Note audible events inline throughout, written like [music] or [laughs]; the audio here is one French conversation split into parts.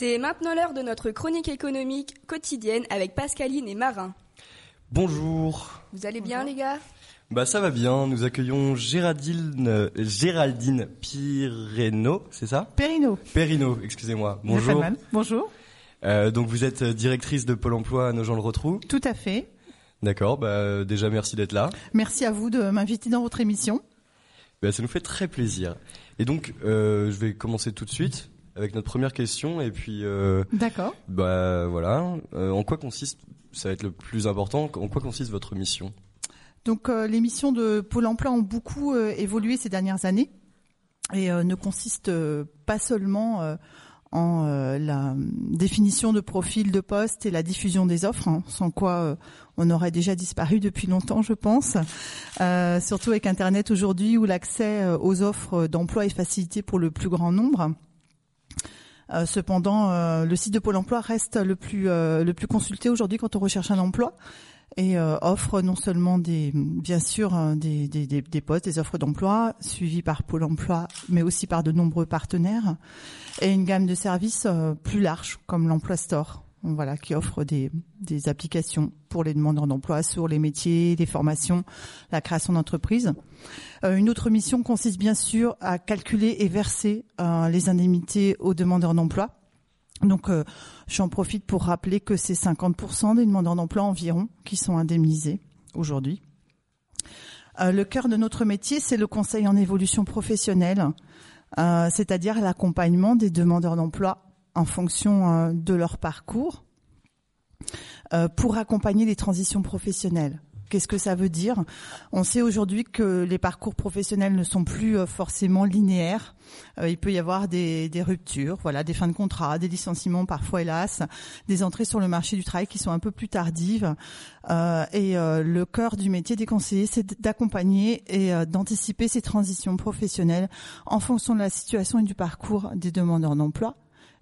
C'est maintenant l'heure de notre chronique économique quotidienne avec Pascaline et Marin. Bonjour. Vous allez bien les gars? Bah ça va bien, nous accueillons Géraldine, euh, Géraldine Pireno, c'est ça? Perino. Perino, excusez-moi. Bonjour. Bonjour. Bonjour. Euh, donc vous êtes directrice de Pôle Emploi à Nogent-le-Rotrou. Tout à fait. D'accord, bah déjà merci d'être là. Merci à vous de m'inviter dans votre émission. Bah, ça nous fait très plaisir. Et donc euh, je vais commencer tout de suite avec notre première question et puis euh, D'accord. bah voilà, Euh, en quoi consiste ça va être le plus important, en quoi consiste votre mission? Donc euh, les missions de Pôle Emploi ont beaucoup évolué ces dernières années et ne consistent pas seulement en euh, la définition de profil de poste et la diffusion des offres, hein, sans quoi euh, on aurait déjà disparu depuis longtemps, je pense. Euh, surtout avec Internet aujourd'hui, où l'accès aux offres d'emploi est facilité pour le plus grand nombre. Euh, cependant, euh, le site de Pôle Emploi reste le plus euh, le plus consulté aujourd'hui quand on recherche un emploi et offre non seulement des bien sûr euh, des, des, des, postes, des offres d'emploi suivies par Pôle Emploi, mais aussi par de nombreux partenaires et une gamme de services plus large comme l'Emploi Store. Voilà, qui offre des, applications pour les demandeurs d'emploi sur les métiers, les formations, la création d'entreprises. Euh, une autre mission consiste bien sûr à calculer et verser euh, les indemnités aux demandeurs d'emploi. Donc, euh, j'en profite pour rappeler que c'est 50% des demandeurs d'emploi environ qui sont indemnisés aujourd'hui. Le cœur de notre métier, c'est le conseil en évolution professionnelle, c'est-à-dire l'accompagnement des demandeurs d'emploi en fonction euh, de leur parcours euh, pour accompagner les transitions professionnelles. Qu'est-ce que ça veut dire? On sait aujourd'hui que les parcours professionnels ne sont plus euh, forcément linéaires. Il peut y avoir des, des ruptures, voilà, des fins de contrat, des licenciements parfois hélas, des entrées sur le marché du travail qui sont un peu plus tardives. Et le cœur du métier des conseillers, c'est d'accompagner et d'anticiper ces transitions professionnelles en fonction de la situation et du parcours des demandeurs d'emploi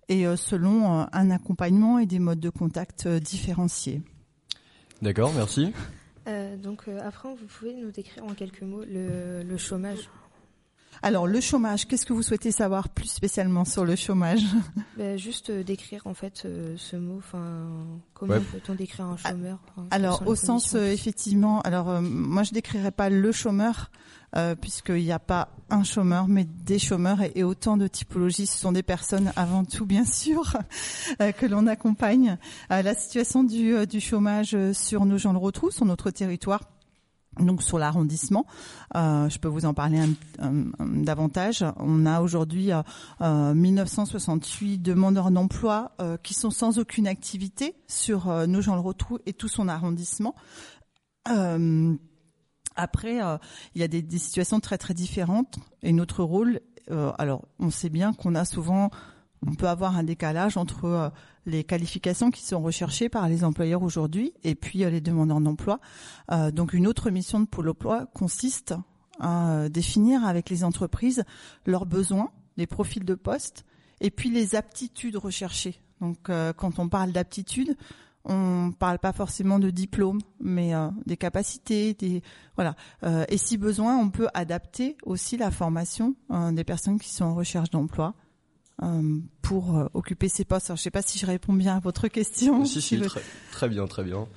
et euh, selon euh, un accompagnement et des modes de contact euh, différenciés. D'accord, merci. Euh, donc euh, après, vous pouvez nous décrire en quelques mots le, le chômage? Alors le chômage, qu'est-ce que vous souhaitez savoir plus spécialement sur le chômage? Ben, juste euh, décrire en fait euh, ce mot. Enfin, comment Ouais. peut-on décrire un chômeur Alors au sens euh, effectivement, alors euh, moi je décrirais pas le chômeur euh, puisqu'il n'y a pas un chômeur mais des chômeurs et, et autant de typologies. Ce sont des personnes avant tout bien sûr [laughs] euh, que l'on accompagne. Euh, la situation du, euh, du chômage euh, sur nos gens le retrouvent sur notre territoire. Donc sur l'arrondissement, euh, je peux vous en parler un, un- un- davantage. On a aujourd'hui euh, euh, 1968 demandeurs d'emploi euh, qui sont sans aucune activité sur euh, nos gens le retrouvent et tout son arrondissement. Euh, après, euh, il y a des, des situations très très différentes et notre rôle. euh, alors, on sait bien qu'on a souvent, on peut avoir un décalage entre euh, les qualifications qui sont recherchées par les employeurs aujourd'hui et puis euh, les demandeurs d'emploi. Euh, donc, une autre mission de Pôle Emploi consiste à euh, définir avec les entreprises leurs besoins, les profils de poste et puis les aptitudes recherchées. Donc, quand on parle d'aptitudes, on parle pas forcément de diplôme, mais des capacités, des voilà. Et si besoin, on peut adapter aussi la formation des personnes qui sont en recherche d'emploi pour euh, occuper ces postes. Alors, je sais pas si je réponds bien à votre question. Si, si, vous- très, très bien, très bien.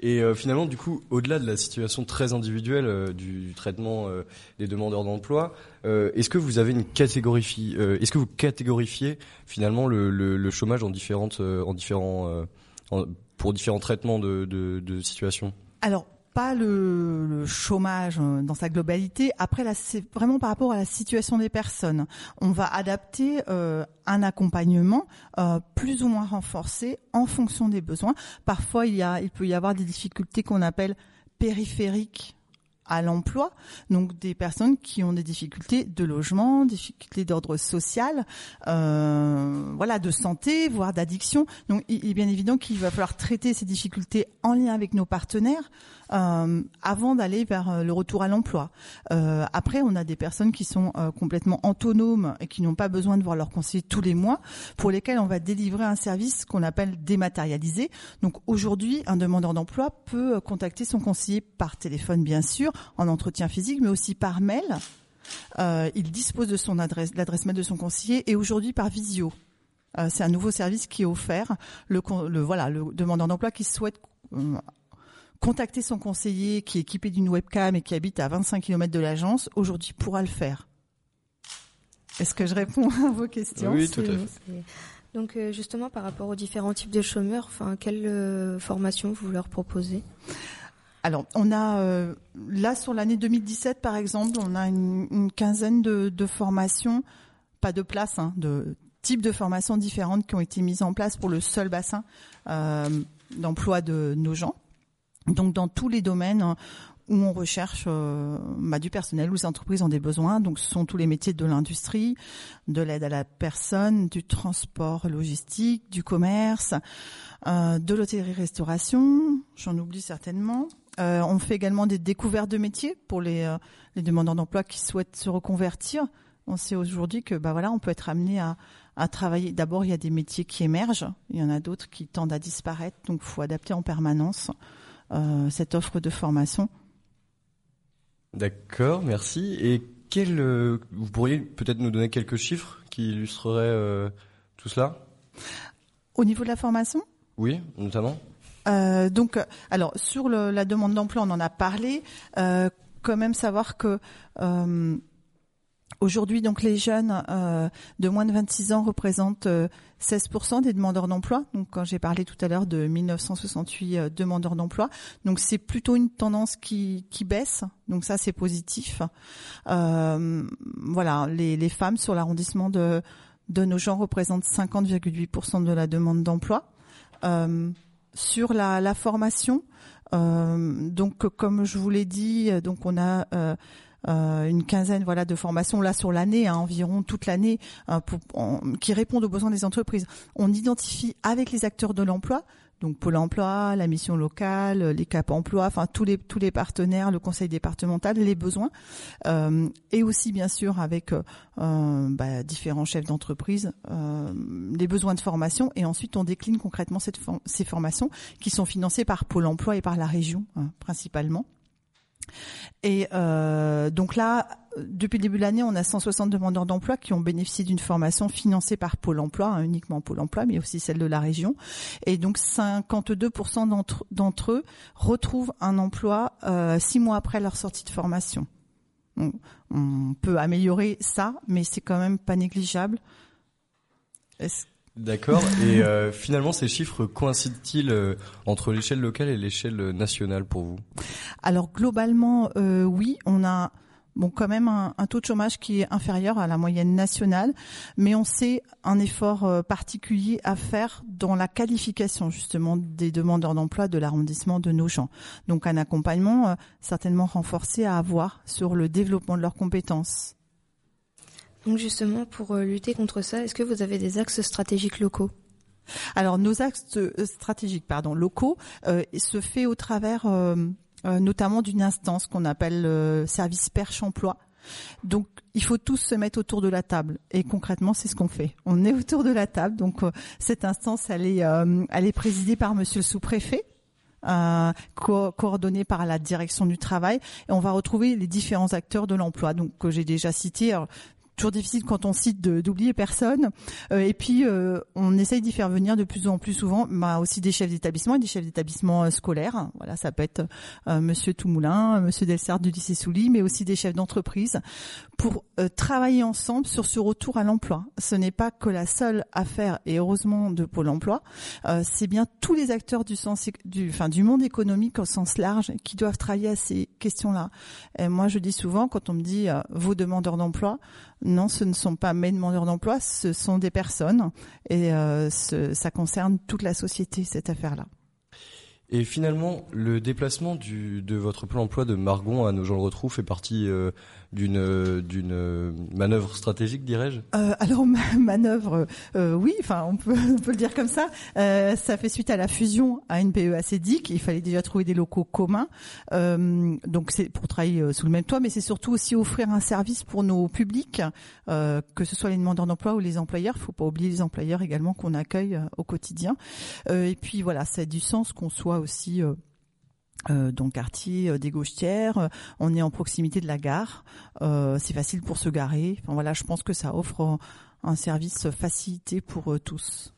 Et euh, finalement, du coup, au-delà de la situation très individuelle euh, du, du traitement euh, des demandeurs d'emploi, euh, est-ce que vous avez une catégorie, euh, est-ce que vous catégorifiez finalement le, le, le chômage en différentes, euh, en différents, euh, en- pour différents traitements de, de, de situations Alors pas le, chômage euh, dans sa globalité. Après, là, c'est vraiment par rapport à la situation des personnes. On va adapter euh, un accompagnement euh, plus ou moins renforcé en fonction des besoins. Parfois, il y a, il peut y avoir des difficultés qu'on appelle périphériques à l'emploi, donc des personnes qui ont des difficultés de logement, difficultés d'ordre social, euh, voilà, de santé, voire d'addiction. Donc, il il est bien évident qu'il va falloir traiter ces difficultés en lien avec nos partenaires euh, avant d'aller vers euh, le retour à l'emploi. Euh, après, on a des personnes qui sont euh, complètement autonomes et qui n'ont pas besoin de voir leur conseiller tous les mois, pour lesquelles on va délivrer un service qu'on appelle dématérialisé. Donc aujourd'hui, un demandeur d'emploi peut euh, contacter son conseiller par téléphone, bien sûr, en entretien physique, mais aussi par mail. Euh, il dispose de son adresse, l'adresse mail de son conseiller, et aujourd'hui par visio. Euh, c'est un nouveau service qui est offert. Le, le voilà, le demandeur d'emploi qui souhaite euh, contacter son conseiller qui est équipé d'une webcam et qui habite à 25 km de l'agence, aujourd'hui pourra le faire. Est-ce que je réponds à vos questions Oui, tout à fait. Donc justement par rapport aux différents types de chômeurs, enfin quelle euh, formation vous leur proposez? Alors, on a euh, là sur l'année 2017 par exemple, on a une, quinzaine de, de, formations, pas de places, hein, de types de formations différentes qui ont été mises en place pour le seul bassin d'emploi de nos gens. Donc dans tous les domaines hein, où on recherche euh, bah, du personnel, où les entreprises ont des besoins. Donc ce sont tous les métiers de l'industrie, de l'aide à la personne, du transport logistique, du commerce, euh, de l'hôtellerie-restauration, j'en oublie certainement. Euh, on fait également des découvertes de métiers pour les, les demandeurs d'emploi qui souhaitent se reconvertir. On sait aujourd'hui que bah voilà, on peut être amené à, à travailler. D'abord, il y a des métiers qui émergent, il y en a d'autres qui tendent à disparaître, donc il faut adapter en permanence. Euh, cette offre de formation. D'accord, merci. Et quel, euh, vous pourriez peut-être nous donner quelques chiffres qui illustreraient euh, tout cela? Au niveau de la formation? Oui, notamment. Donc, alors sur la demande d'emploi, on en a parlé. quand même savoir que Aujourd'hui, donc les jeunes euh, de moins de 26 ans représentent 16% euh, des demandeurs d'emploi. Donc, quand j'ai parlé tout à l'heure de 1968 euh, demandeurs d'emploi, donc c'est plutôt une tendance qui, qui baisse. Donc ça, c'est positif. voilà, les, les femmes sur l'arrondissement de de nos gens représentent 50,8% de la demande d'emploi. Sur la, formation, donc comme je vous l'ai dit, donc on a euh, une quinzaine voilà de formations là sur l'année, hein, environ toute l'année, euh, qui répondent aux besoins des entreprises. On identifie avec les acteurs de l'emploi donc Pôle Emploi, la mission locale, les Cap Emploi, enfin tous les tous les partenaires, le Conseil départemental, les besoins, euh, et aussi bien sûr avec euh, bah, différents chefs d'entreprise, euh, les besoins de formation, et ensuite on décline concrètement ces formations qui sont financées par Pôle Emploi et par la région hein, principalement. Et euh, donc là, depuis le début de l'année, on a 160 demandeurs d'emploi qui ont bénéficié d'une formation financée par Pôle Emploi, hein, uniquement Pôle Emploi, mais aussi celle de la région. Et donc 52% d'entre, eux retrouvent un emploi euh, six mois après leur sortie de formation. On, on peut améliorer ça, mais c'est quand même pas négligeable. Est-ce D'accord. Et euh, finalement, ces chiffres coïncident-ils euh, entre l'échelle locale et l'échelle nationale pour vous? Alors globalement, euh, oui, on a bon quand même un, taux de chômage qui est inférieur à la moyenne nationale, mais on sait un effort particulier à faire dans la qualification justement des demandeurs d'emploi de l'arrondissement de Nogent. Donc un accompagnement certainement renforcé à avoir sur le développement de leurs compétences. Donc justement, pour euh, lutter contre ça, est-ce que vous avez des axes stratégiques locaux? Alors nos axes euh, stratégiques, locaux, euh, se fait au travers notamment d'une instance qu'on appelle service perche emploi. Donc, il faut tous se mettre autour de la table. Et concrètement, c'est ce qu'on fait. On est autour de la table. Donc, cette instance, elle est, présidée par Monsieur le sous-préfet. Coordonnée par la direction du travail et on va retrouver les différents acteurs de l'emploi donc que j'ai déjà cités toujours difficile quand on cite d'oublier personne. Euh, et puis euh, on essaye d'y faire venir de plus en plus souvent bah, aussi des chefs d'établissement et des chefs d'établissement euh, scolaires. Voilà, ça peut être Monsieur Toumoulin, Monsieur Delsart du lycée Souli, mais aussi des chefs d'entreprise pour travailler ensemble sur ce retour à l'emploi. Ce n'est pas que la seule affaire et heureusement de Pôle Emploi, c'est bien tous les acteurs du sens du enfin du monde économique au sens large qui doivent travailler à ces questions-là. Et moi je dis souvent quand on me dit vos demandeurs d'emploi non, ce ne sont pas mes demandeurs d'emploi, ce sont des personnes et euh, ça concerne toute la société, cette affaire-là. Et finalement, le déplacement du, de votre plan emploi de Margon à nos gens le retrouvent fait partie euh, d'une d'une manœuvre stratégique, dirais-je? Euh, Alors manœuvre, euh, oui, enfin on peut [laughs] on peut le dire comme ça. Euh, ça fait suite à la fusion à une PE Il fallait déjà trouver des locaux communs, euh, donc c'est pour travailler euh, sous le même toit, mais c'est surtout aussi offrir un service pour nos publics, que ce soit les demandeurs d'emploi ou les employeurs. Il faut pas oublier les employeurs également qu'on accueille au quotidien. et puis voilà, a du sens qu'on soit aussi euh, euh, dans le quartier euh, des Gauchetières, on est en proximité de la gare, c'est facile pour se garer. Enfin voilà, je pense que ça offre un service facilité pour tous.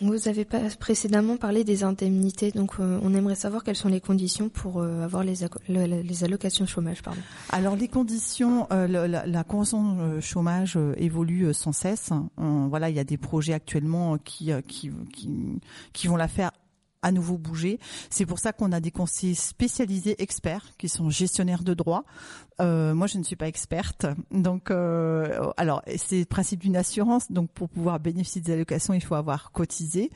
Vous avez pas précédemment parlé des indemnités, donc on aimerait savoir quelles sont les conditions pour avoir les, les, allocations chômage. Pardon. Alors les conditions, la, la, convention chômage évolue sans cesse. voilà, il y a des projets actuellement qui, qui, qui, qui vont la faire à nouveau bouger. C'est pour ça qu'on a des conseillers spécialisés experts qui sont gestionnaires de droit. Euh, moi, je ne suis pas experte, donc euh, alors c'est le principe d'une assurance. Donc pour pouvoir bénéficier des allocations, il faut avoir cotisé.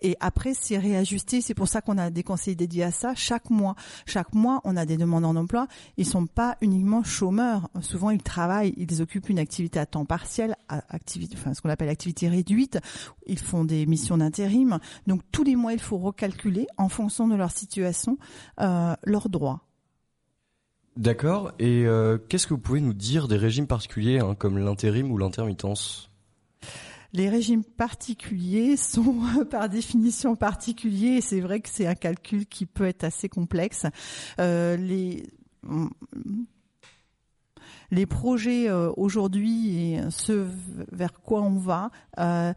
Et après, c'est réajusté. C'est pour ça qu'on a des conseillers dédiés à ça chaque mois. Chaque mois, on a des demandeurs d'emploi. Ils sont pas uniquement chômeurs. Souvent, ils travaillent, ils occupent une activité à temps partiel, activité, enfin ce qu'on appelle activité réduite. Ils font des missions d'intérim. Donc tous les mois, il faut calculer en fonction de leur situation euh, leurs droits. D'accord. Et euh, qu'est-ce que vous pouvez nous dire des régimes particuliers hein, comme l'intérim ou l'intermittence? Les régimes particuliers sont [laughs] par définition particuliers et c'est vrai que c'est un calcul qui peut être assez complexe. Euh, les les projets euh, aujourd'hui et ce vers quoi on va, euh,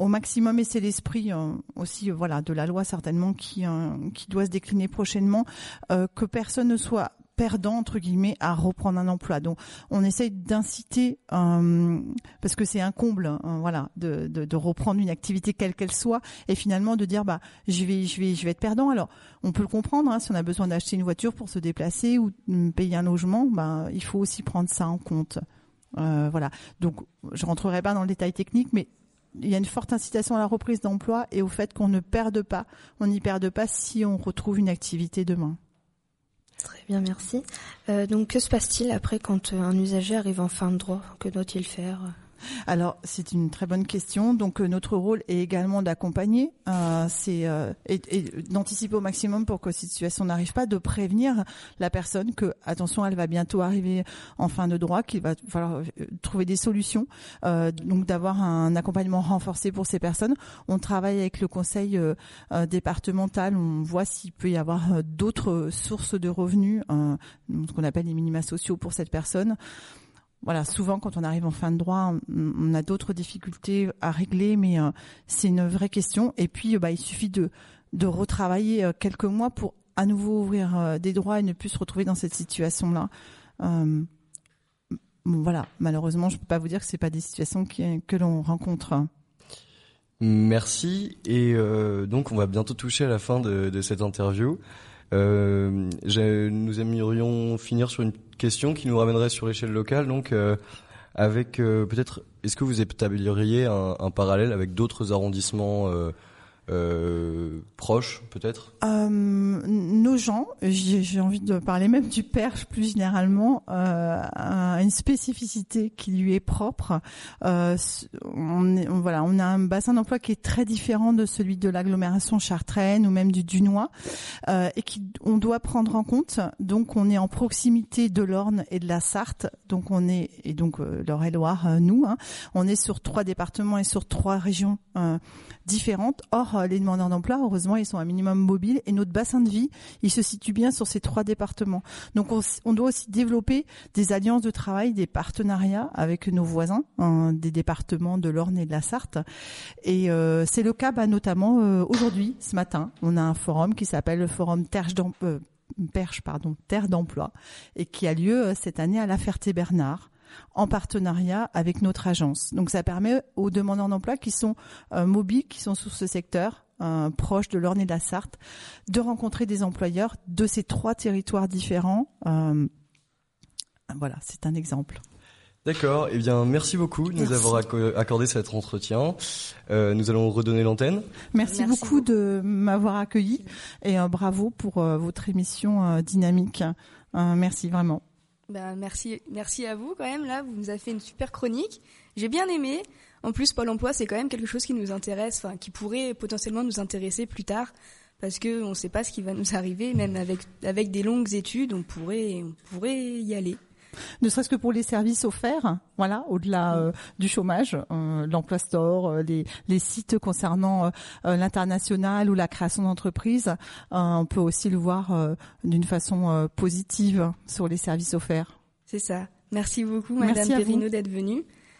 au maximum et c'est l'esprit euh, aussi euh, voilà de la loi certainement qui euh, qui doit se décliner prochainement que personne ne soit perdant entre guillemets à reprendre un emploi. Donc on essaye d'inciter parce que c'est un comble hein, voilà de, de, de, reprendre une activité quelle qu'elle soit et finalement de dire bah je vais je vais je vais être perdant. Alors on peut le comprendre hein, si on a besoin d'acheter une voiture pour se déplacer ou payer un logement, bah il faut aussi prendre ça en compte. voilà. Donc je rentrerai pas dans le détail technique mais il y a une forte incitation à la reprise d'emploi et au fait qu'on ne perde pas, on n'y perde pas si on retrouve une activité demain. Très bien, merci. Euh, donc, que se passe-t-il après quand un usager arrive en fin de droit? Que doit-il faire? Alors c'est une très bonne question. Donc euh, notre rôle est également d'accompagner, euh, euh, et, d'anticiper au maximum pour que cette situation n'arrive pas, de prévenir la personne que attention, elle va bientôt arriver en fin de droit, qu'il va falloir trouver des solutions. Donc d'avoir un accompagnement renforcé pour ces personnes. On travaille avec le conseil départemental, on voit s'il peut y avoir d'autres sources de revenus, ce qu'on appelle les minima sociaux pour cette personne voilà, souvent quand on arrive en fin de droit, on, a d'autres difficultés à régler, mais euh, c'est une vraie question. Et puis, bah, il suffit de, de retravailler euh, quelques mois pour à nouveau ouvrir euh, des droits et ne plus se retrouver dans cette situation-là. voilà, malheureusement, je peux pas vous dire que c'est pas des situations qui, que l'on rencontre. Merci. Et donc, on va bientôt toucher à la fin de, de cette interview. Euh, nous aimerions finir sur une question qui nous ramènerait sur l'échelle locale, donc euh, avec euh, peut-être, est-ce que vous établiriez un, un parallèle avec d'autres arrondissements euh, proches, peut-être? Gens, j'ai envie de parler même du Perche plus généralement, euh, une spécificité qui lui est propre. Euh, on, est, voilà, on a un bassin d'emploi qui est très différent de celui de l'agglomération chartraine ou même du Dunois, euh, et qui on doit prendre en compte. Donc, on est en proximité de l'Orne et de la Sarthe. Donc, on est et donc euh, l'Eure-et-Loire, nous, hein, on est sur trois départements et sur trois régions différentes. Or, euh, les demandeurs d'emploi, heureusement, ils sont un minimum mobiles et notre bassin de vie, il se situe bien sur ces trois départements. Donc, on, doit aussi développer des alliances de travail, des partenariats avec nos voisins hein, des départements de l'Orne et de la Sarthe. Et euh, c'est le cas, bah, notamment euh, aujourd'hui, ce matin, on a un forum qui s'appelle le forum Terge Perche, pardon, Terre d'emploi, et qui a lieu cette année à La Ferté-Bernard en partenariat avec notre agence. Donc ça permet aux demandeurs d'emploi qui sont euh, mobiles, qui sont sur ce secteur, euh, proche de l'Orne et de la Sarthe, de rencontrer des employeurs de ces trois territoires différents. Euh, voilà, c'est un exemple. D'accord. Eh bien, merci beaucoup de nous avoir accordé cet entretien. nous allons redonner l'antenne. Merci, beaucoup de m'avoir accueilli et bravo pour votre émission dynamique. merci vraiment. Bah, merci, merci à vous quand même. Là, vous nous avez fait une super chronique. J'ai bien aimé. En plus, Pôle Emploi, c'est quand même quelque chose qui nous intéresse, enfin, qui pourrait potentiellement nous intéresser plus tard, parce que on ne sait pas ce qui va nous [laughs] arriver, même avec avec des longues études, on pourrait on pourrait y aller ne serait-ce que pour les services offerts, voilà, au-delà euh, du chômage, euh, l'emploi store, euh, les, les, sites concernant l'international ou la création d'entreprises, on peut aussi le voir d'une façon positive sur les services offerts. C'est ça. Merci beaucoup, Madame Perrino, d'être venue.